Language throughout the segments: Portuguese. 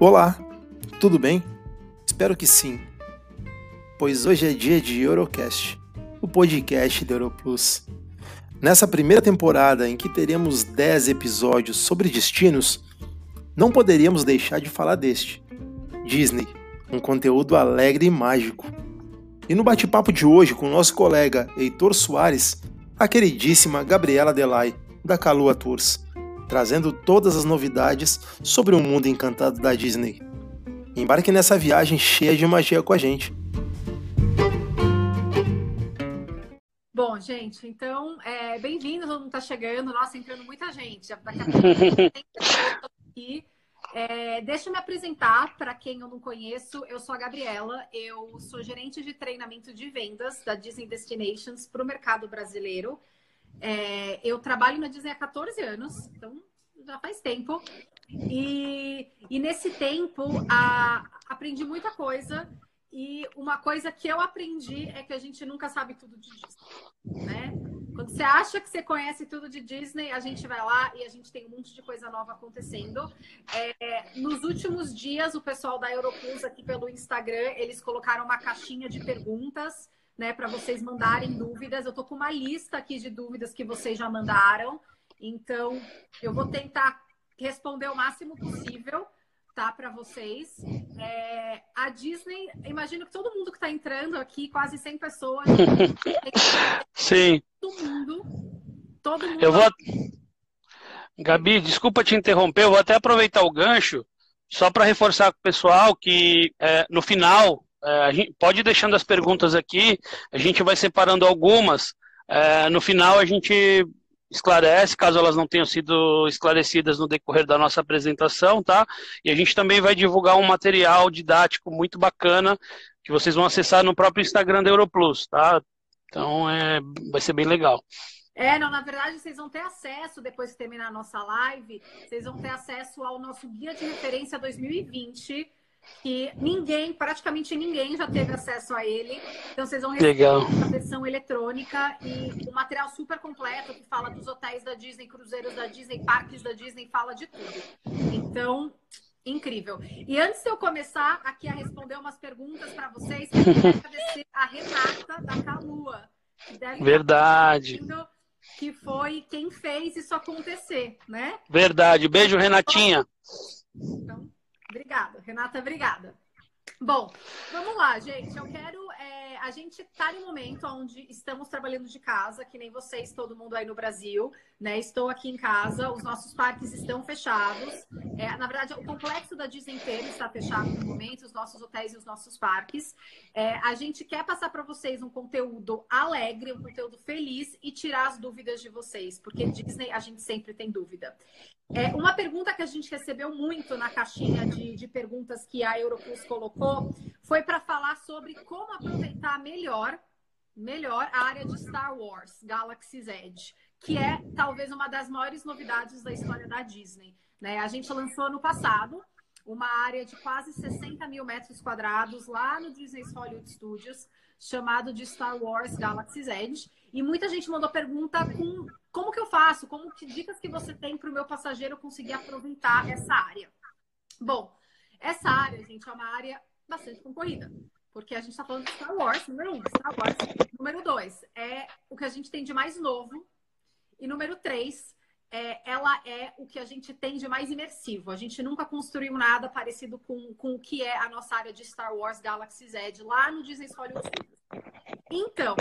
Olá, tudo bem? Espero que sim, pois hoje é dia de Eurocast, o podcast da Europlus. Nessa primeira temporada, em que teremos 10 episódios sobre destinos, não poderíamos deixar de falar deste: Disney, um conteúdo alegre e mágico. E no bate-papo de hoje com nosso colega Heitor Soares, a queridíssima Gabriela Delay, da Calua Tours trazendo todas as novidades sobre o mundo encantado da Disney. Embarque nessa viagem cheia de magia com a gente. Bom, gente, então, é, bem-vindo, todo mundo está chegando. Nossa, entrando muita gente. Daqui a. É, deixa eu me apresentar para quem eu não conheço. Eu sou a Gabriela, eu sou gerente de treinamento de vendas da Disney Destinations para o mercado brasileiro. É, eu trabalho na Disney há 14 anos, então já faz tempo. E, e nesse tempo a, aprendi muita coisa. E uma coisa que eu aprendi é que a gente nunca sabe tudo de Disney, né? Quando você acha que você conhece tudo de Disney, a gente vai lá e a gente tem um monte de coisa nova acontecendo. É, nos últimos dias, o pessoal da Europlus aqui pelo Instagram, eles colocaram uma caixinha de perguntas né, para vocês mandarem dúvidas. Eu tô com uma lista aqui de dúvidas que vocês já mandaram. Então, eu vou tentar responder o máximo possível, tá, para vocês. É, a Disney, imagino que todo mundo que está entrando aqui, quase 100 pessoas. Sim. Todo mundo. Todo mundo. Eu vou. Gabi, desculpa te interromper, eu vou até aproveitar o gancho só para reforçar com o pessoal que é, no final é, gente, pode ir deixando as perguntas aqui, a gente vai separando algumas. É, no final a gente esclarece, caso elas não tenham sido esclarecidas no decorrer da nossa apresentação, tá? E a gente também vai divulgar um material didático muito bacana que vocês vão acessar no próprio Instagram da Europlus, tá? Então é, vai ser bem legal. É, não, na verdade, vocês vão ter acesso, depois que terminar a nossa live, vocês vão ter acesso ao nosso Guia de Referência 2020, que ninguém, praticamente ninguém já teve acesso a ele. Então vocês vão receber Legal. a versão eletrônica e um material super completo que fala dos hotéis da Disney, cruzeiros da Disney, parques da Disney, fala de tudo. Então, incrível. E antes de eu começar aqui a responder umas perguntas para vocês, eu quero agradecer a Renata da Calua. Que Verdade. Que foi quem fez isso acontecer, né? Verdade. Beijo, Renatinha. Então, Obrigada, Renata, obrigada. Bom, vamos lá, gente. Eu quero. É, a gente está em um momento onde estamos trabalhando de casa, que nem vocês, todo mundo aí no Brasil, né? Estou aqui em casa, os nossos parques estão fechados. É, na verdade, o complexo da Disney inteiro está fechado no momento, os nossos hotéis e os nossos parques. É, a gente quer passar para vocês um conteúdo alegre, um conteúdo feliz e tirar as dúvidas de vocês, porque Disney a gente sempre tem dúvida. É, uma pergunta que a gente recebeu muito na caixinha de, de perguntas que a Europlus colocou foi para falar sobre como aproveitar melhor, melhor a área de Star Wars, Galaxy's Edge, que é talvez uma das maiores novidades da história da Disney. Né? A gente lançou ano passado uma área de quase 60 mil metros quadrados lá no Disney's Hollywood Studios, chamado de Star Wars Galaxy's Edge. E muita gente mandou pergunta com como que eu faço, como que dicas que você tem para o meu passageiro conseguir aproveitar essa área. Bom, essa área, gente, é uma área bastante concorrida. Porque a gente está falando de Star Wars, número um. Star Wars, número dois, é o que a gente tem de mais novo. E número três, é, ela é o que a gente tem de mais imersivo. A gente nunca construiu nada parecido com, com o que é a nossa área de Star Wars Galaxy's Edge lá no Disney Hollywood. Então,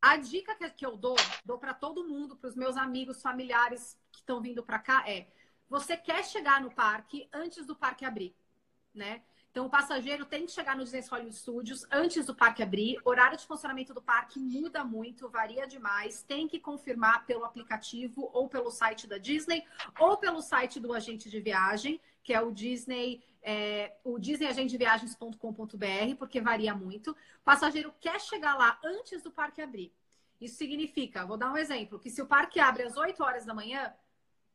a dica que eu dou, dou para todo mundo, para os meus amigos, familiares que estão vindo para cá é: você quer chegar no parque antes do parque abrir, né? Então, o passageiro tem que chegar no Disney Hollywood Studios antes do parque abrir. Horário de funcionamento do parque muda muito, varia demais. Tem que confirmar pelo aplicativo ou pelo site da Disney ou pelo site do agente de viagem, que é o Disney, é, o disneyagenteviagens.com.br, porque varia muito. O passageiro quer chegar lá antes do parque abrir. Isso significa, vou dar um exemplo, que se o parque abre às 8 horas da manhã,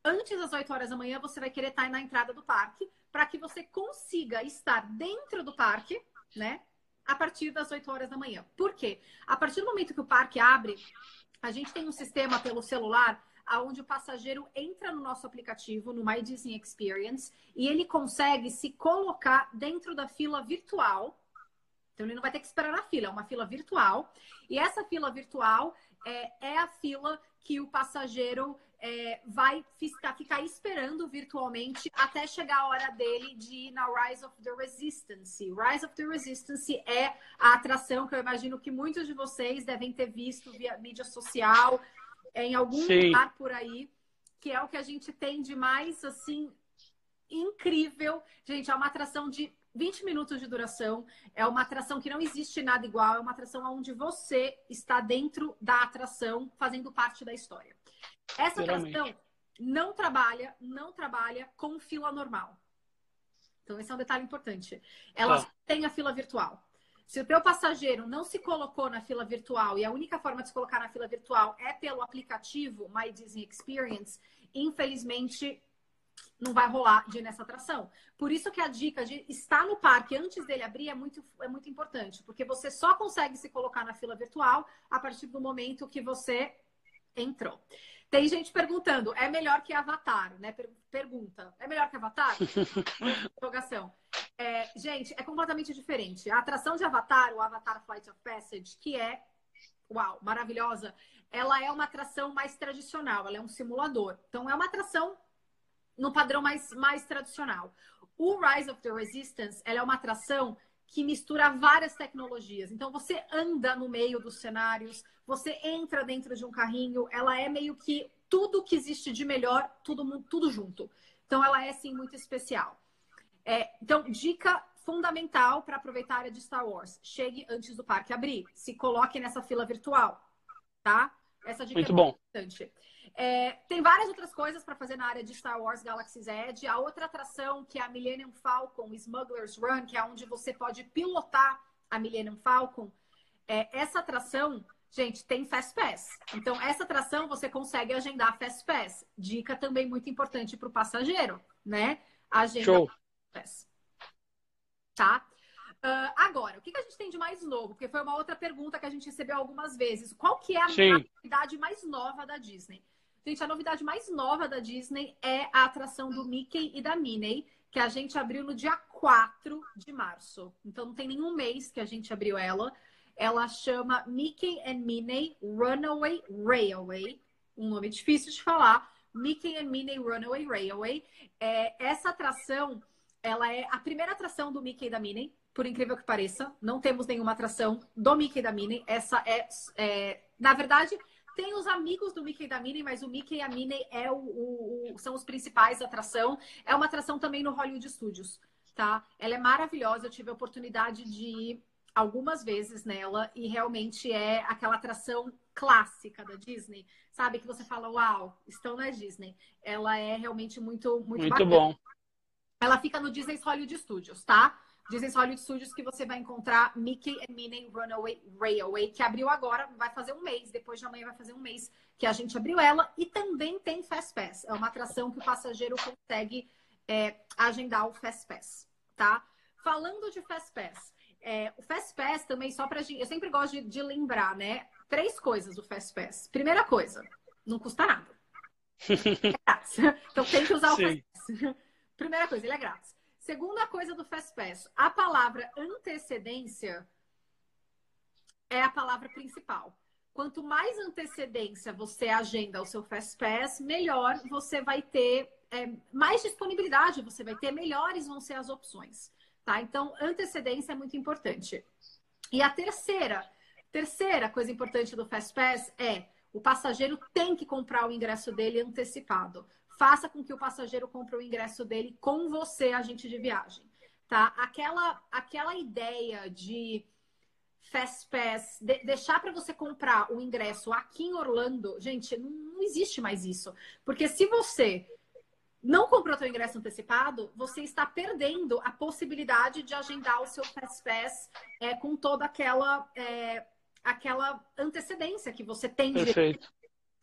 antes das 8 horas da manhã você vai querer estar na entrada do parque para que você consiga estar dentro do parque, né? A partir das 8 horas da manhã. Por quê? A partir do momento que o parque abre, A gente tem um sistema pelo celular onde o passageiro entra no nosso aplicativo, no My Disney Experience, e ele consegue se colocar dentro da fila virtual. Então, ele não vai ter que esperar na fila, é uma fila virtual. E essa fila virtual é, é a fila que o passageiro é, vai ficar, ficar, esperando virtualmente até chegar a hora dele de ir na Rise of the Resistance. Rise of the Resistance é a atração que eu imagino que muitos de vocês devem ter visto via mídia social, em algum Sim. lugar por aí, que é o que a gente tem de mais, assim, incrível. Gente, é uma atração de 20 minutos de duração. É uma atração que não existe nada igual. É uma atração onde você está dentro da atração, fazendo parte da história. Essa atração não trabalha, não trabalha com fila normal. Então, esse é um detalhe importante. Ela ah. tem a fila virtual. Se o teu passageiro não se colocou na fila virtual e a única forma de se colocar na fila virtual é pelo aplicativo My Disney Experience, infelizmente não vai rolar de ir nessa atração. Por isso que a dica de estar no parque antes dele abrir é muito, é muito importante, porque você só consegue se colocar na fila virtual a partir do momento que você entrou. Tem gente perguntando, é melhor que Avatar, né? Pergunta, é melhor que Avatar? Interrogação. É, gente, é completamente diferente. A atração de Avatar, o Avatar Flight of Passage, que é, uau, maravilhosa, ela é uma atração mais tradicional, ela é um simulador. Então, é uma atração no padrão mais, mais tradicional. O Rise of the Resistance, ela é uma atração que mistura várias tecnologias. Então, você anda no meio dos cenários, você entra dentro de um carrinho, ela é meio que tudo que existe de melhor, tudo, tudo junto. Então, ela é, sim, muito especial. É, então, dica fundamental para aproveitar a área de Star Wars: chegue antes do parque abrir, se coloque nessa fila virtual, tá? Essa dica Muito é bom. importante. É, tem várias outras coisas para fazer na área de Star Wars Galaxy's Edge. A outra atração, que é a Millennium Falcon Smuggler's Run, que é onde você pode pilotar a Millennium Falcon. É, essa atração, gente, tem Fast Pass. Então, essa atração você consegue agendar Fast Pass. Dica também muito importante para o passageiro, né? Agenda Show. Tá? Uh, agora, o que, que a gente tem de mais novo? Porque foi uma outra pergunta que a gente recebeu algumas vezes. Qual que é a Sim. novidade mais nova da Disney? Gente, a novidade mais nova da Disney é a atração do Mickey e da Minnie, que a gente abriu no dia 4 de março. Então não tem nenhum mês que a gente abriu ela. Ela chama Mickey and Minnie Runaway Railway. Um nome difícil de falar. Mickey and Minnie Runaway Railway. É, essa atração ela é a primeira atração do Mickey e da Minnie, por incrível que pareça. Não temos nenhuma atração do Mickey e da Minnie. Essa é, é na verdade, tem os amigos do Mickey e da Minnie, mas o Mickey e a Minnie é o, o, o, são os principais atração. É uma atração também no Hollywood Studios, tá? Ela é maravilhosa. Eu tive a oportunidade de ir algumas vezes nela e realmente é aquela atração clássica da Disney, sabe? Que você fala, uau, estão na Disney. Ela é realmente muito, muito, muito bom. Ela fica no Disney's Hollywood Studios, tá? Disney's Hollywood Studios que você vai encontrar Mickey and Minnie Runaway Railway, que abriu agora, vai fazer um mês, depois de amanhã vai fazer um mês que a gente abriu ela. E também tem Fast Pass, é uma atração que o passageiro consegue é, agendar o Fast Pass, tá? Falando de Fast Pass, é, o Fast Pass também, só pra gente, eu sempre gosto de, de lembrar, né? Três coisas do Fast Pass. Primeira coisa, não custa nada. É então tem que usar o Sim. Fast Pass. Primeira coisa, ele é grátis. Segunda coisa do Fast Pass, a palavra antecedência é a palavra principal. Quanto mais antecedência você agenda o seu Fast Pass, melhor você vai ter, é, mais disponibilidade você vai ter, melhores vão ser as opções. Tá? Então, antecedência é muito importante. E a terceira, terceira coisa importante do Fast Pass é o passageiro tem que comprar o ingresso dele antecipado faça com que o passageiro compre o ingresso dele com você, agente de viagem. Tá? Aquela, aquela ideia de Fast Pass, de, deixar para você comprar o ingresso aqui em Orlando, gente, não, não existe mais isso. Porque se você não comprou seu ingresso antecipado, você está perdendo a possibilidade de agendar o seu Fast Pass é, com toda aquela, é, aquela antecedência que você tem Perfeito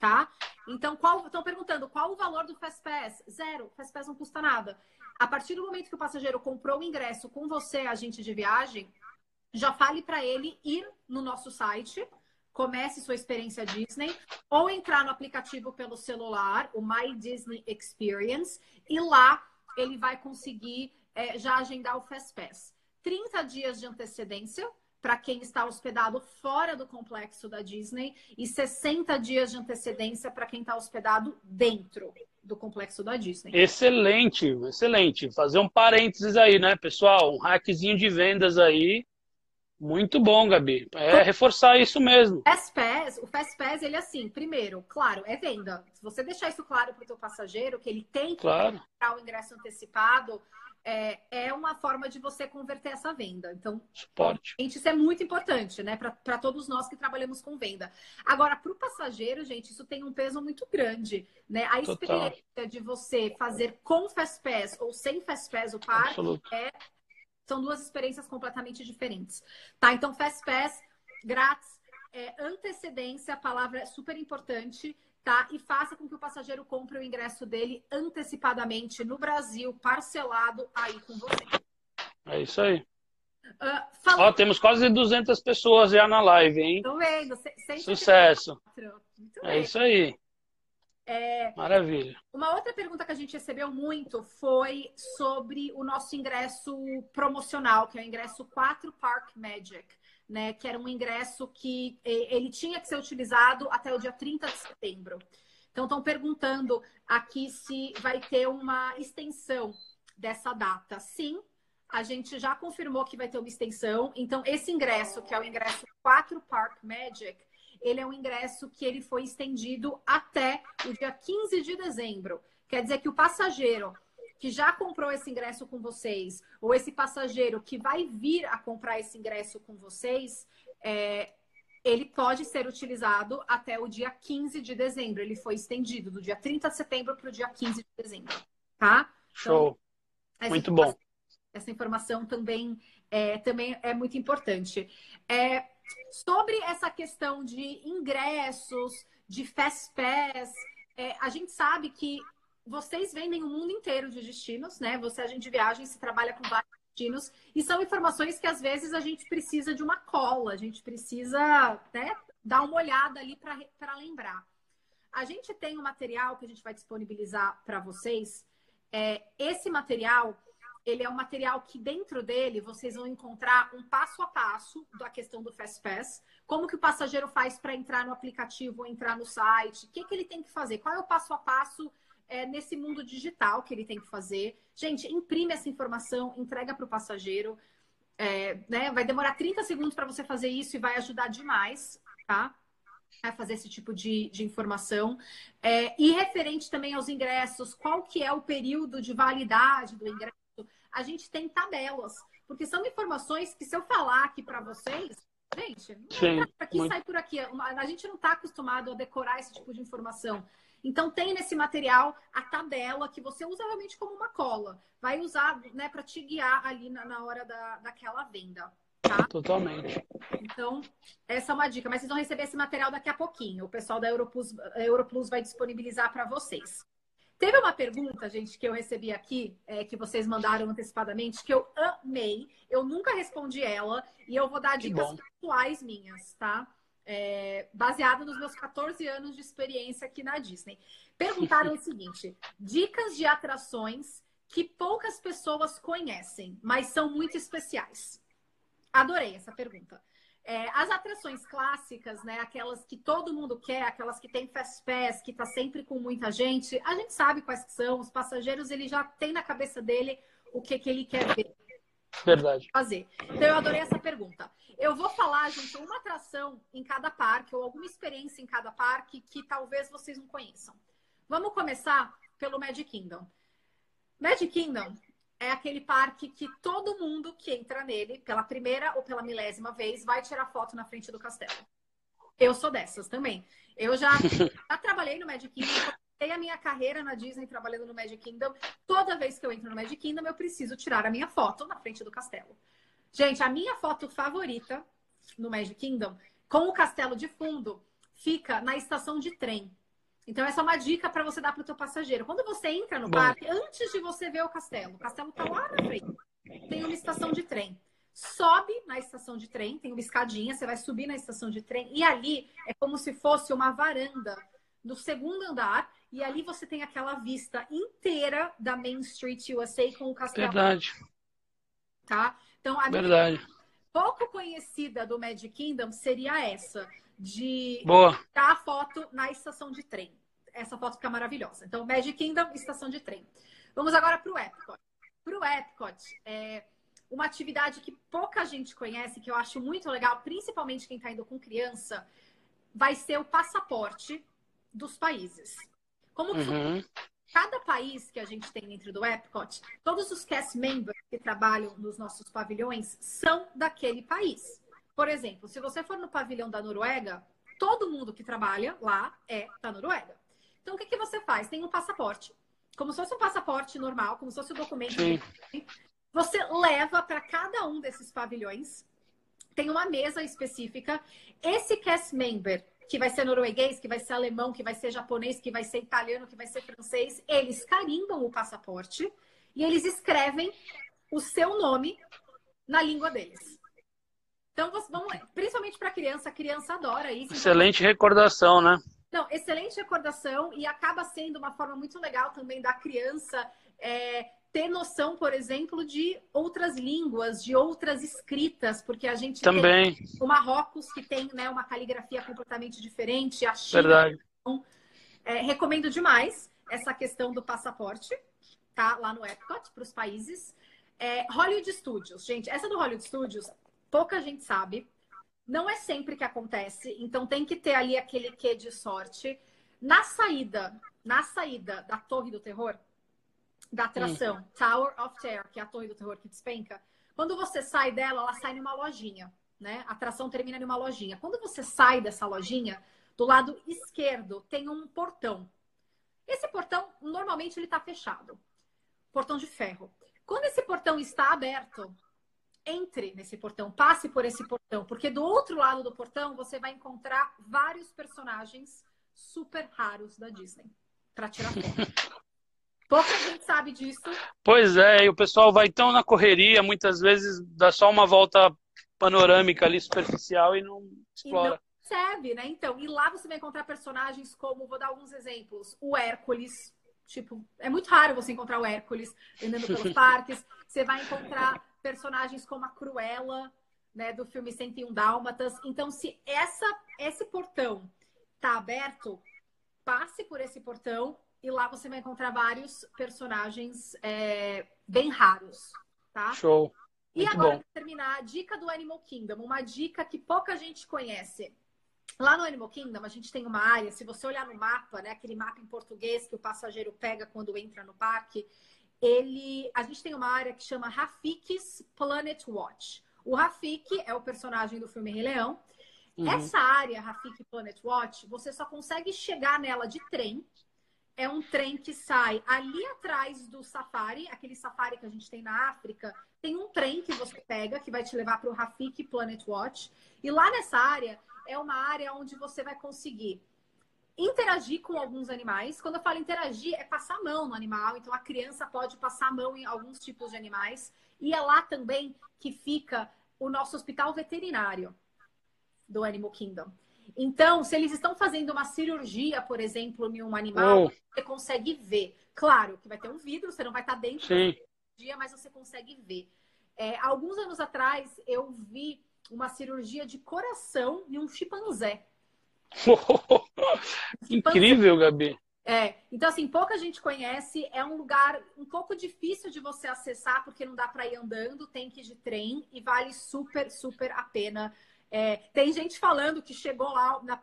tá? Então, qual estão perguntando qual o valor do Fast Pass? Zero. Fast Pass não custa nada. A partir do momento que o passageiro comprou o ingresso com você, agente de viagem, já fale para ele ir no nosso site, comece sua experiência Disney, ou entrar no aplicativo pelo celular, o My Disney Experience, e lá ele vai conseguir é, já agendar o Fast Pass. 30 dias de antecedência para quem está hospedado fora do complexo da Disney e 60 dias de antecedência para quem está hospedado dentro do complexo da Disney. Excelente, excelente. Fazer um parênteses aí, né, pessoal? Um hackzinho de vendas aí. Muito bom, Gabi. É reforçar isso mesmo. Fast Pass, o Fast Pass, ele é assim, primeiro, claro, é venda. Se você deixar isso claro para o teu passageiro, que ele tem que claro. comprar o ingresso antecipado, é, é uma forma de você converter essa venda. Então, Suporte. gente, isso é muito importante, né? Para todos nós que trabalhamos com venda. Agora, para o passageiro, gente, isso tem um peso muito grande, né? A experiência Total. de você fazer com Fast Pass ou sem Fast Pass o parque é, são duas experiências completamente diferentes. Tá? Então, Fast Pass, grátis, é, antecedência, a palavra é super importante tá? E faça com que o passageiro compre o ingresso dele antecipadamente no Brasil, parcelado aí com você. É isso aí. Uh, falando... Ó, temos quase 200 pessoas já na live, hein? Tô vendo. Sucesso. é isso aí. É... Maravilha. Uma outra pergunta que a gente recebeu muito foi sobre o nosso ingresso promocional, que é o ingresso 4 Park Magic né, que era um ingresso que ele tinha que ser utilizado até o dia 30 de setembro. Então, estão perguntando aqui se vai ter uma extensão dessa data. Sim, a gente já confirmou que vai ter uma extensão. Então, esse ingresso, que é o ingresso 4 Park Magic, ele é um ingresso que ele foi estendido até o dia 15 de dezembro. Quer dizer que o passageiro que já comprou esse ingresso com vocês, ou esse passageiro que vai vir a comprar esse ingresso com vocês, é, ele pode ser utilizado até o dia 15 de dezembro. Ele foi estendido do dia 30 de setembro para o dia 15 de dezembro. Tá? Show. Então, muito bom. Essa informação também é, também é muito importante. É, sobre essa questão de ingressos, de Fast Pass, é, a gente sabe que vocês vendem o mundo inteiro de destinos, né? Você é agente de viagem, se trabalha com vários destinos, e são informações que às vezes a gente precisa de uma cola, a gente precisa né, dar uma olhada ali para lembrar. A gente tem um material que a gente vai disponibilizar para vocês. É, esse material, ele é um material que dentro dele vocês vão encontrar um passo a passo da questão do Fast Pass, como que o passageiro faz para entrar no aplicativo, entrar no site, o que, que ele tem que fazer, qual é o passo a passo é, nesse mundo digital que ele tem que fazer. Gente, imprime essa informação, entrega para o passageiro. É, né? Vai demorar 30 segundos para você fazer isso e vai ajudar demais, tá? A fazer esse tipo de, de informação. É, e referente também aos ingressos, qual que é o período de validade do ingresso? A gente tem tabelas, porque são informações que se eu falar aqui para vocês, gente, Sim, aqui muito... sai por aqui. A gente não está acostumado a decorar esse tipo de informação. Então tem nesse material a tabela que você usa realmente como uma cola. Vai usar né, para te guiar ali na, na hora da, daquela venda. Tá? Totalmente. Então, essa é uma dica. Mas vocês vão receber esse material daqui a pouquinho. O pessoal da Europlus, Europlus vai disponibilizar para vocês. Teve uma pergunta, gente, que eu recebi aqui, é, que vocês mandaram antecipadamente, que eu amei. Eu nunca respondi ela e eu vou dar dicas pessoais minhas, tá? É, baseado nos meus 14 anos de experiência aqui na Disney. Perguntaram o seguinte: dicas de atrações que poucas pessoas conhecem, mas são muito especiais. Adorei essa pergunta. É, as atrações clássicas, né, aquelas que todo mundo quer, aquelas que tem fast pass, que tá sempre com muita gente, a gente sabe quais são. Os passageiros ele já tem na cabeça dele o que, que ele quer ver. Verdade. Fazer. Então eu adorei essa pergunta. Eu vou falar, gente, uma atração em cada parque ou alguma experiência em cada parque que talvez vocês não conheçam. Vamos começar pelo Magic Kingdom. Magic Kingdom é aquele parque que todo mundo que entra nele, pela primeira ou pela milésima vez, vai tirar foto na frente do castelo. Eu sou dessas também. Eu já, já trabalhei no Magic Kingdom, a minha carreira na Disney trabalhando no Magic Kingdom. Toda vez que eu entro no Magic Kingdom, eu preciso tirar a minha foto na frente do castelo. Gente, a minha foto favorita no Magic Kingdom, com o castelo de fundo, fica na estação de trem. Então, essa é uma dica para você dar para o seu passageiro. Quando você entra no Bom. parque, antes de você ver o castelo, o castelo está lá na frente, tem uma estação de trem. sobe na estação de trem, tem uma escadinha, você vai subir na estação de trem, e ali é como se fosse uma varanda do segundo andar, e ali você tem aquela vista inteira da Main Street USA com o castelo. Verdade. Tá? Então, a Verdade. pouco conhecida do Magic Kingdom seria essa, de Boa. tirar a foto na estação de trem. Essa foto fica maravilhosa. Então, Magic Kingdom, estação de trem. Vamos agora para o Epcot. Para o Epcot, é uma atividade que pouca gente conhece, que eu acho muito legal, principalmente quem está indo com criança, vai ser o passaporte dos países. Como Uhum. cada país que a gente tem dentro do Epcot, todos os cast members que trabalham nos nossos pavilhões são daquele país. Por exemplo, se você for no pavilhão da Noruega, todo mundo que trabalha lá é da Noruega. Então, o que, que você faz? Tem um passaporte, como se fosse um passaporte normal, como se fosse um documento. Sim. Você leva para cada um desses pavilhões, tem uma mesa específica. Esse cast member, que vai ser norueguês, que vai ser alemão, que vai ser japonês, que vai ser italiano, que vai ser francês, eles carimbam o passaporte e eles escrevem o seu nome na língua deles. Então, vamos, principalmente para criança, a criança adora isso. Então, Excelente recordação, né? não, excelente recordação e acaba sendo uma forma muito legal também da criança é, ter noção, por exemplo, de outras línguas, de outras escritas, porque a gente Também, tem o Marrocos que tem né, uma caligrafia completamente diferente, a China. verdade. É, recomendo demais essa questão do passaporte, tá? Lá no Epcot, para os países. É, Hollywood Studios, gente, essa do Hollywood Studios, pouca gente sabe. Não é sempre que acontece, então tem que ter ali aquele quê de sorte. Na saída, na saída da Torre do Terror, da atração Tower of Terror, que é a Torre do Terror que despenca, quando você sai dela, ela sai numa lojinha, né? A atração termina numa lojinha. Quando você sai dessa lojinha, do lado esquerdo tem um portão. Esse portão, normalmente, ele está fechado. Portão de ferro. Quando esse portão está aberto, entre nesse portão, passe por esse portão, porque do outro lado do portão você vai encontrar vários personagens super raros da Disney para tirar foto. Pouca gente sabe disso. Pois é, e o pessoal vai tão na correria, muitas vezes dá só uma volta panorâmica ali, superficial, e não E não explora. percebe, né? Então, e lá você vai encontrar personagens como, vou dar alguns exemplos, o Hércules. Tipo, é muito raro você encontrar o Hércules andando pelos parques. Você vai encontrar personagens como a Cruella, né, do filme 101 Dálmatas. Então, se essa, esse portão tá aberto, passe por esse portão e lá você vai encontrar vários personagens é, bem raros, tá? Show. E Muito agora, bom. para terminar, a dica do Animal Kingdom, uma dica que pouca gente conhece. Lá no Animal Kingdom, a gente tem uma área, se você olhar no mapa, né, aquele mapa em português que o passageiro pega quando entra no parque, ele, a gente tem uma área que chama Rafik's Planet Watch. O Rafik é o personagem do filme Rei Leão. Uhum. Essa área, Rafik Planet Watch, você só consegue chegar nela de trem. É um trem que sai ali atrás do safari, aquele safari que a gente tem na África. Tem um trem que você pega que vai te levar para o Rafik Planet Watch. E lá nessa área é uma área onde você vai conseguir interagir com alguns animais. Quando eu falo interagir, é passar a mão no animal. Então a criança pode passar a mão em alguns tipos de animais. E é lá também que fica o nosso hospital veterinário do Animal Kingdom. Então, se eles estão fazendo uma cirurgia, por exemplo, em um animal, Oh, você consegue ver. Claro que vai ter um vidro, você não vai estar dentro da sim. cirurgia, mas você consegue ver. É, alguns anos atrás, eu vi uma cirurgia de coração em um chimpanzé. Incrível, Gabi. É, então assim, pouca gente conhece, é um lugar um pouco difícil de você acessar, porque não dá para ir andando, tem que ir de trem e vale super, super a pena. É, tem gente falando que chegou lá, na-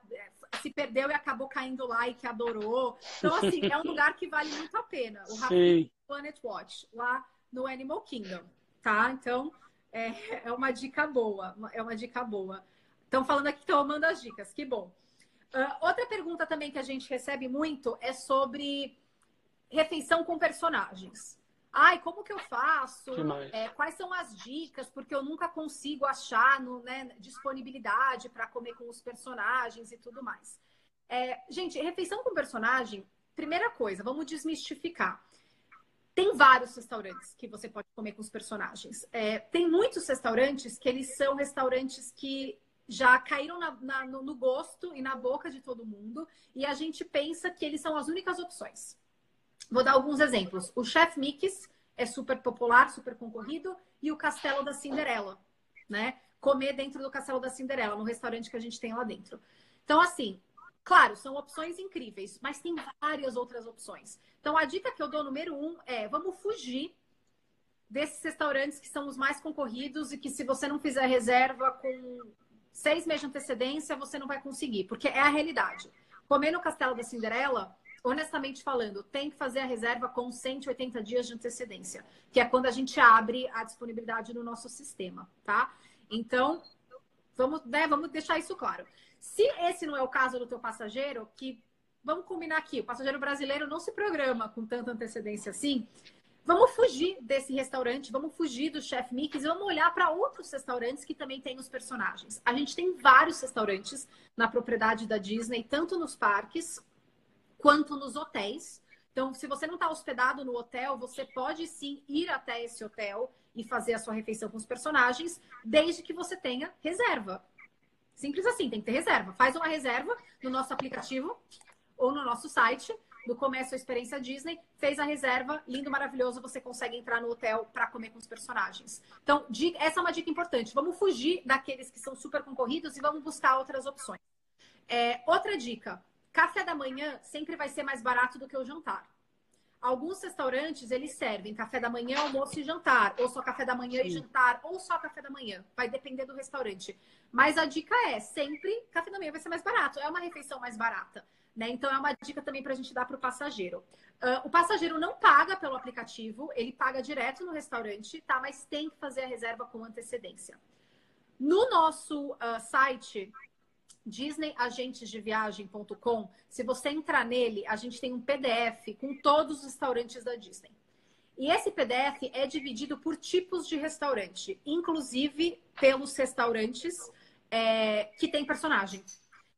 se perdeu e acabou caindo lá e que adorou. Então, assim, é um lugar que vale muito a pena. O Sim. Planet Watch, lá no Animal Kingdom, tá? Então, é, é uma dica boa, é uma dica boa. Estão falando aqui que estão amando as dicas, que bom. Ah, outra pergunta também que a gente recebe muito é sobre refeição com personagens. Ai, como que eu faço? É, quais são as dicas? Porque eu nunca consigo achar no, né, disponibilidade para comer com os personagens e tudo mais. É, gente, refeição com personagem, primeira coisa, vamos desmistificar. tem vários restaurantes que você pode comer com os personagens. É, tem muitos restaurantes que eles são restaurantes que já caíram na, na, no gosto e na boca de todo mundo e a gente pensa que eles são as únicas opções. Vou dar alguns exemplos. O Chef Mickey's é super popular, super concorrido, e o Castelo da Cinderela, né? Comer dentro do Castelo da Cinderela, no restaurante que a gente tem lá dentro. Então, assim, claro, são opções incríveis, mas tem várias outras opções. Então, a dica que eu dou número um é: vamos fugir desses restaurantes que são os mais concorridos e que, se você não fizer reserva com seis meses de antecedência, você não vai conseguir, porque é a realidade. Comer no Castelo da Cinderela honestamente falando, tem que fazer a reserva com 180 dias de antecedência, que é quando a gente abre a disponibilidade no nosso sistema, tá? Então, vamos, né, vamos deixar isso claro. Se esse não é o caso do teu passageiro, que vamos combinar aqui, o passageiro brasileiro não se programa com tanta antecedência assim, vamos fugir desse restaurante, vamos fugir do Chef Mickey's e vamos olhar para outros restaurantes que também têm os personagens. A gente tem vários restaurantes na propriedade da Disney, tanto nos parques quanto nos hotéis. Então, se você não está hospedado no hotel, você pode sim ir até esse hotel e fazer a sua refeição com os personagens, desde que você tenha reserva. Simples assim, tem que ter reserva. Faz uma reserva no nosso aplicativo ou no nosso site do Comércio Experiência Disney, fez a reserva, lindo, maravilhoso, você consegue entrar no hotel para comer com os personagens. Então, essa é uma dica importante. Vamos fugir daqueles que são super concorridos e vamos buscar outras opções. É, outra dica, Café da manhã sempre vai ser mais barato do que o jantar. Alguns restaurantes, eles servem café da manhã, almoço e jantar. Ou só café da manhã Sim. e jantar, ou só café da manhã. Vai depender do restaurante. Mas a dica é, sempre café da manhã vai ser mais barato. É uma refeição mais barata. Né? Então, é uma dica também para a gente dar para o passageiro. Uh, o passageiro não paga pelo aplicativo, ele paga direto no restaurante, tá? Mas tem que fazer a reserva com antecedência. No nosso uh, site, disneyagentedeviagem.com, se você entrar nele, a gente tem um PDF com todos os restaurantes da Disney. E esse PDF é dividido por tipos de restaurante, inclusive pelos restaurantes é, que tem personagem.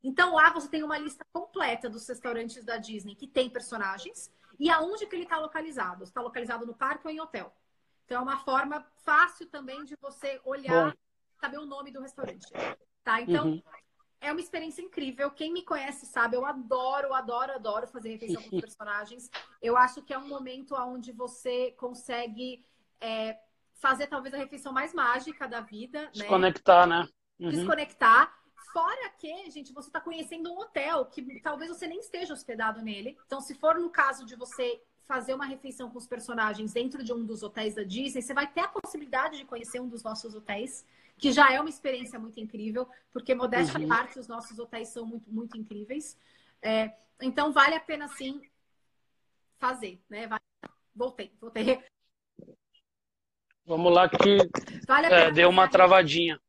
Então lá você tem uma lista completa dos restaurantes da Disney que tem personagens e aonde que ele está localizado. Está localizado no parque ou em hotel. Então é uma forma fácil também de você olhar, Bom. saber o nome do restaurante. Tá? Então, uhum é uma experiência incrível. Quem me conhece sabe, eu adoro, adoro, adoro fazer refeição com os personagens. Eu acho que é um momento onde você consegue é, fazer talvez a refeição mais mágica da vida. Né? Desconectar, né? né? Uhum. Desconectar. Fora que, gente, você está conhecendo um hotel que talvez você nem esteja hospedado nele. Então, se for no caso de você fazer uma refeição com os personagens dentro de um dos hotéis da Disney, você vai ter a possibilidade de conhecer um dos nossos hotéis que já é uma experiência muito incrível, porque modéstia uhum. à parte, os nossos hotéis são muito, muito incríveis. É, então, vale a pena sim fazer, né? Vale... Voltei, voltei. Vamos lá que vale é, deu uma travadinha.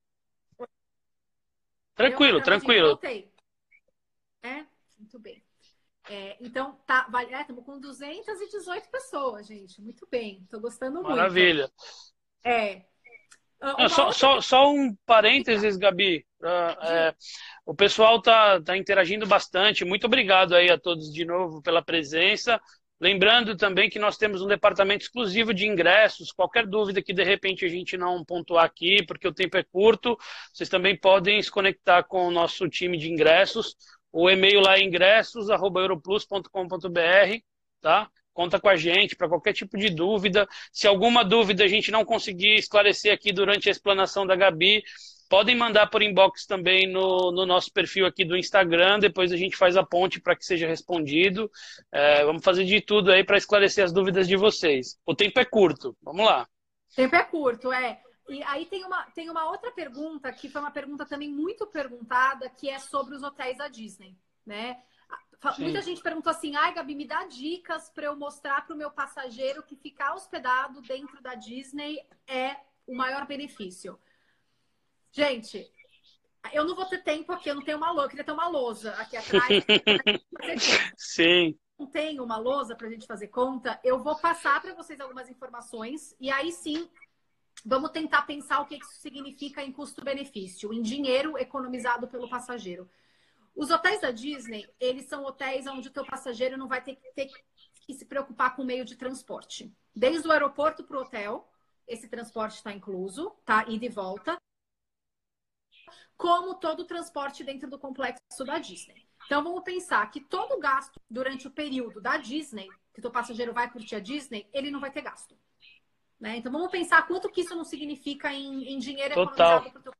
Tranquilo, uma tranquilo. Voltei. É, muito bem. É, então, tá, vale, é, estamos com 218 pessoas, gente. Muito bem, estou gostando Maravilha. muito. Maravilha. É, não, só, só, só, um parênteses, Gabi. É, o pessoal tá, tá interagindo bastante. Muito obrigado aí a todos de novo pela presença. Lembrando também que nós temos um departamento exclusivo de ingressos. Qualquer dúvida que de repente a gente não pontuar aqui, porque o tempo é curto, vocês também podem se conectar com o nosso time de ingressos. O e-mail lá é ingressos@europlus.com.br, tá? Conta com a gente para qualquer tipo de dúvida. Se alguma dúvida a gente não conseguir esclarecer aqui durante a explanação da Gabi, podem mandar por inbox também no, no nosso perfil aqui do Instagram. Depois a gente faz a ponte para que seja respondido. É, vamos fazer de tudo aí para esclarecer as dúvidas de vocês. O tempo é curto. Vamos lá. Tempo é curto, é. E aí tem uma, tem uma outra pergunta que foi uma pergunta também muito perguntada, que é sobre os hotéis da Disney, né? Sim. Muita gente perguntou assim: ai, Gabi, me dá dicas para eu mostrar para o meu passageiro que ficar hospedado dentro da Disney é o maior benefício. Gente, eu não vou ter tempo aqui, eu não tenho uma lousa, eu queria ter uma lousa aqui atrás. Sim. Não tenho uma lousa para a gente fazer conta. Eu vou passar para vocês algumas informações e aí sim vamos tentar pensar o que isso significa em custo-benefício, em dinheiro economizado pelo passageiro. Os hotéis da Disney, eles são hotéis onde o teu passageiro não vai ter que, ter que se preocupar com o meio de transporte. Desde o aeroporto para o hotel, esse transporte está incluso, tá? Ida e volta. Como todo o transporte dentro do complexo da Disney. Então vamos pensar que todo gasto durante o período da Disney, que o passageiro vai curtir a Disney, ele não vai ter gasto. Né? Então vamos pensar quanto que isso não significa em, em dinheiro Total. economizado para o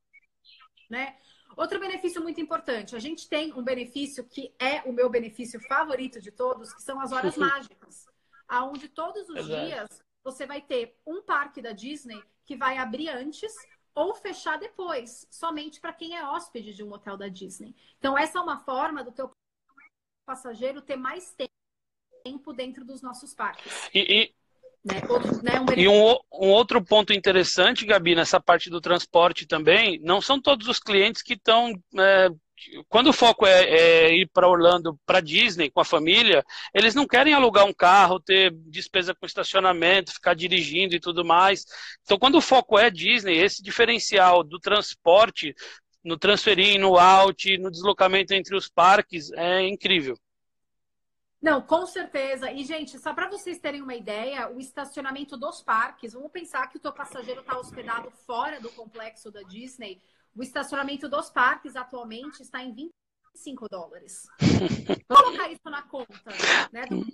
né? Outro benefício muito importante, a gente tem um benefício que é o meu benefício favorito de todos, que são as horas mágicas, aonde todos os Exato. dias você vai ter um parque da Disney que vai abrir antes ou fechar depois, somente para quem é hóspede de um hotel da Disney. Então essa é uma forma do teu passageiro ter mais tempo dentro dos nossos parques. E, e, Né? Outro, né? Um E um, um, outro ponto interessante, Gabi, nessa parte do transporte também, não são todos os clientes que estão. É, quando o foco é, é ir para Orlando, para Disney, com a família, eles não querem alugar um carro, ter despesa com estacionamento, ficar dirigindo e tudo mais. Então, quando o foco é Disney, esse diferencial do transporte, no transferir, no out, no deslocamento entre os parques, é incrível. Não, com certeza. E, gente, só para vocês terem uma ideia, o estacionamento dos parques, vamos pensar que o teu passageiro está hospedado fora do complexo da Disney. O estacionamento dos parques atualmente está em 25 dólares. Vamos colocar isso na conta, né? Do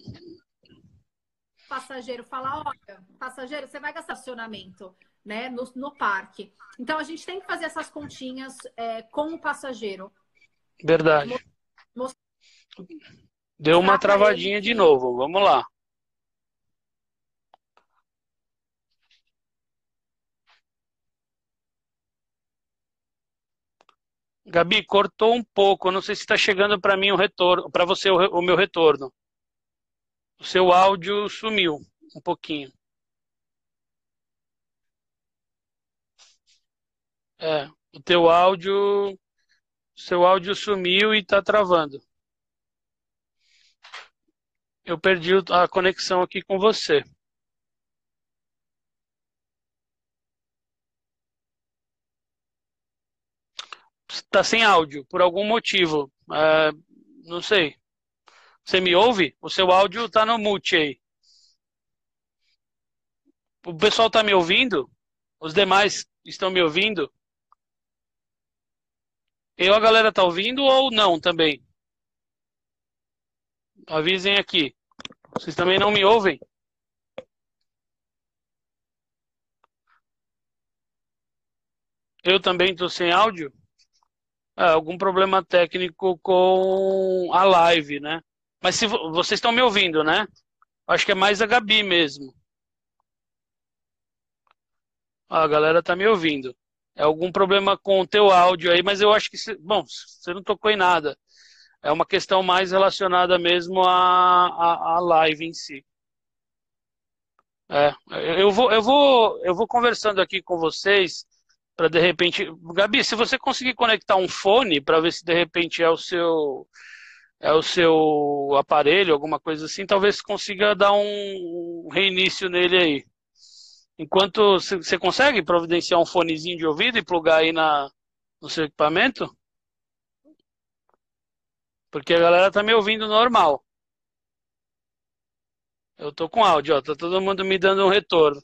passageiro falar, olha, passageiro, você vai gastar estacionamento, né? No, no parque. Então a gente tem que fazer essas continhas é, com o passageiro. Verdade. Deu uma travadinha de novo. Vamos lá. Gabi, cortou um pouco. Eu não sei se está chegando para mim o retorno, para você o, o, meu retorno. O seu áudio sumiu um pouquinho. É, o teu áudio, seu áudio sumiu e está travando. Eu perdi a conexão aqui com você. Está sem áudio, por algum motivo. É, não sei. Você me ouve? O seu áudio está no mute aí. O pessoal está me ouvindo? Os demais estão me ouvindo? Eu, a galera está ouvindo ou não também? Avisem aqui. Vocês também não me ouvem? Eu também estou sem áudio? É, algum problema técnico com a live, né? Mas se vocês estão me ouvindo, né? Acho que é mais a Gabi mesmo. Ah, a galera está me ouvindo. É algum problema com o teu áudio aí, mas eu acho que, bom, você não tocou em nada é uma questão mais relacionada mesmo à, à, à live em si. É, eu vou, eu vou, eu vou conversando aqui com vocês para de repente, Gabi, se você conseguir conectar um fone para ver se de repente é o seu é o seu aparelho, alguma coisa assim, talvez consiga dar um reinício nele aí. Enquanto você consegue providenciar um fonezinho de ouvido e plugar aí na, no seu equipamento? Porque a galera tá me ouvindo normal. Eu tô com áudio, ó, tá todo mundo me dando um retorno.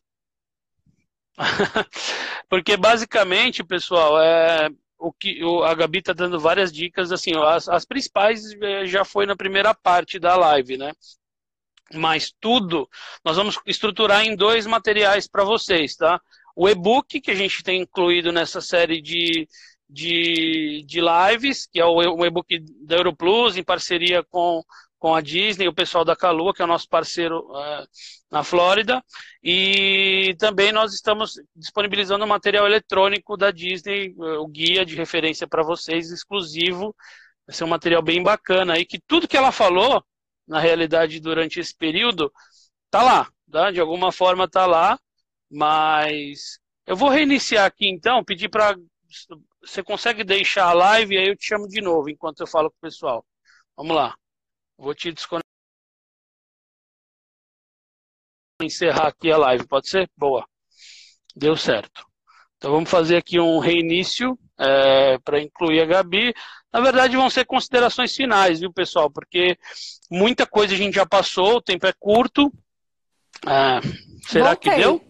Porque basicamente, pessoal, é o que o, a Gabi tá dando várias dicas, assim, ó, as, as principais é, já foi na primeira parte da live, né? Mas tudo nós vamos estruturar em dois materiais para vocês, tá? O e-book que a gente tem incluído nessa série de, de, de lives, que é o, o e-book da Europlus, em parceria com, com a Disney, o pessoal da Calua, que é o nosso parceiro uh, na Flórida. E também nós estamos disponibilizando material eletrônico da Disney, uh, o guia de referência para vocês, exclusivo. Vai ser um material bem bacana aí, que tudo que ela falou, na realidade, durante esse período, tá lá. Tá? De alguma forma tá lá, mas eu vou reiniciar aqui então, pedir para você consegue deixar a live e aí eu te chamo de novo enquanto eu falo com o pessoal. Vamos lá. Vou te desconectar. Encerrar aqui a live, pode ser? Boa. Deu certo. Então vamos fazer aqui um reinício é, para incluir a Gabi. Na verdade, vão ser considerações finais, viu, pessoal? Porque muita coisa a gente já passou, o tempo é curto. É, será voltei. que deu?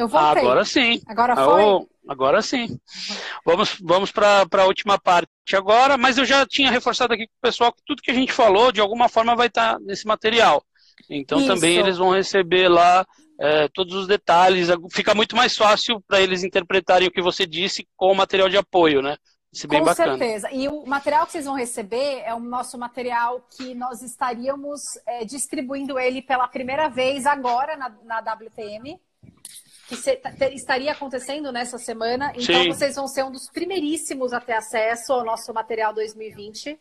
Eu voltei. agora sim. Agora foi? Oh, agora sim. Vamos, vamos para a última parte agora, mas eu já tinha reforçado aqui com o pessoal que tudo que a gente falou, de alguma forma, vai estar tá nesse material. Então Isso. também eles vão receber lá é, todos os detalhes. Fica muito mais fácil para eles interpretarem o que você disse com o material de apoio, né? Isso é bem Com bacana. certeza. E o material que vocês vão receber é o nosso material que nós estaríamos é, distribuindo ele pela primeira vez agora na, na WTM, que se, estaria acontecendo nessa semana. Então Sim. vocês vão ser um dos primeiríssimos a ter acesso ao nosso material 2020,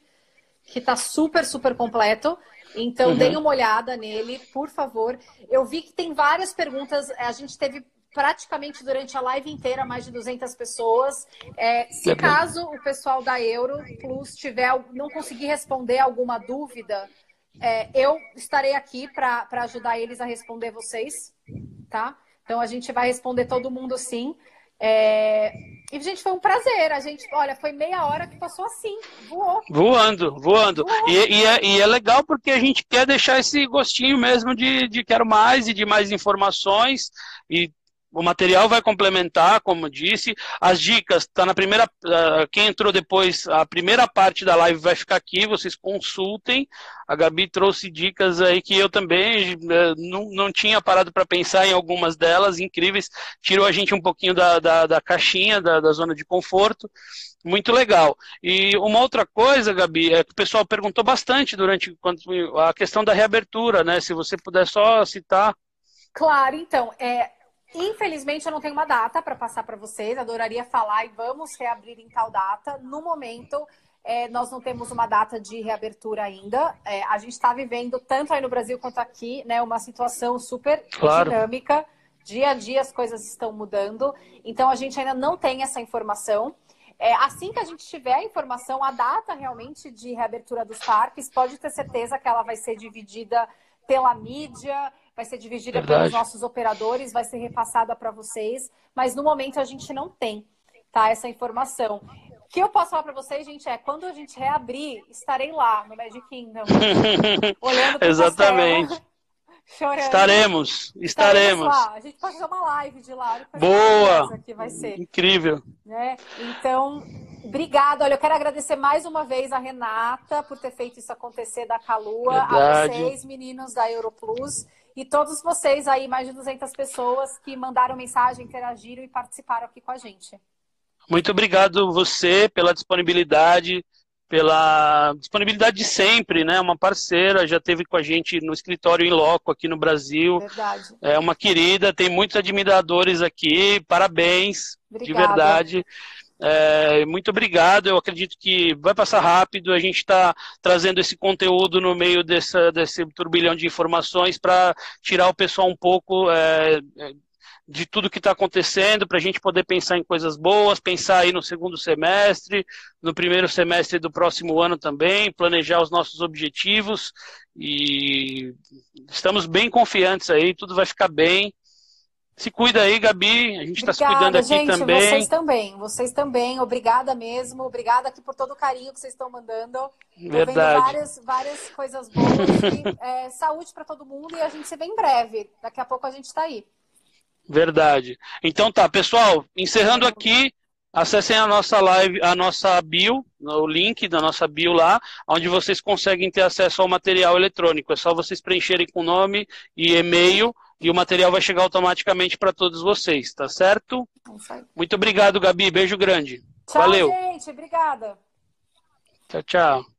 que está super, super completo. Então, Uhum. deem uma olhada nele, por favor. Eu vi que tem várias perguntas. A gente teve praticamente durante a live inteira mais de 200 pessoas. É, se Legal. caso o pessoal da Euro Plus tiver não conseguir responder alguma dúvida, é, eu estarei aqui para ajudar eles a responder vocês, tá? Então a gente vai responder todo mundo sim. É, E, gente, foi um prazer. A gente, olha, foi meia hora que passou assim, voou. Voando, voando. E, e é, e é legal porque a gente quer deixar esse gostinho mesmo de, de quero mais e de mais informações. E o material vai complementar, como disse. As dicas, tá na primeira. Uh, quem entrou depois, a primeira parte da live vai ficar aqui, vocês consultem. A Gabi trouxe dicas aí que eu também uh, não, não tinha parado para pensar em algumas delas, incríveis. Tirou a gente um pouquinho da, da, da caixinha, da, da zona de conforto. Muito legal. E uma outra coisa, Gabi, é que o pessoal perguntou bastante durante a questão da reabertura, né? Se você puder só citar. Claro, então, é, Infelizmente, eu não tenho uma data para passar para vocês. Adoraria falar e vamos reabrir em tal data. No momento, é, nós não temos uma data de reabertura ainda. É, a gente está vivendo, tanto aí no Brasil quanto aqui, né, uma situação super Claro. dinâmica. Dia a dia as coisas estão mudando. Então, a gente ainda não tem essa informação. É, assim que a gente tiver a informação, a data realmente de reabertura dos parques, pode ter certeza que ela vai ser dividida pela mídia, vai ser dividida Verdade. pelos nossos operadores, vai ser repassada para vocês, mas no momento a gente não tem, tá? Essa informação. O que eu posso falar para vocês, gente, é quando a gente reabrir, estarei lá no Magic Kingdom, olhando pro Exatamente. castelo, chorando. Estaremos, estaremos. lá. A gente pode fazer uma live de lá. Boa! Que vai ser Incrível. né? Então, obrigada. Olha, eu quero agradecer mais uma vez a Renata por ter feito isso acontecer da Calua, a Verdade. vocês, meninos da Europlus, e todos vocês aí, mais de 200 pessoas que mandaram mensagem, interagiram e participaram aqui com a gente. Muito obrigado você pela disponibilidade, pela disponibilidade de sempre, né? Uma parceira, já teve com a gente no escritório em loco aqui no Brasil. Verdade. É uma querida, tem muitos admiradores aqui. Parabéns, de Obrigada. verdade. É, muito obrigado. Eu acredito que vai passar rápido. A gente está trazendo esse conteúdo no meio dessa, desse turbilhão de informações para tirar o pessoal um pouco é, é, de tudo que está acontecendo, para a gente poder pensar em coisas boas, pensar aí no segundo semestre, no primeiro semestre do próximo ano também, planejar os nossos objetivos e estamos bem confiantes aí, tudo vai ficar bem. Se cuida aí, Gabi. A gente está se cuidando aqui gente, também. Vocês também, vocês também. Obrigada mesmo. Obrigada aqui por todo o carinho que vocês estão mandando. Verdade. várias, várias coisas boas. E, é, saúde para todo mundo e a gente se vê em breve. Daqui a pouco a gente está aí. Verdade. Então tá, pessoal, encerrando aqui, acessem a nossa live, a nossa bio, o link da nossa bio lá, onde vocês conseguem ter acesso ao material eletrônico. É só vocês preencherem com nome e e-mail e o material vai chegar automaticamente para todos vocês, tá certo? É. Muito obrigado, Gabi. Beijo grande. Tchau, Valeu. gente. Obrigada. Tchau, tchau.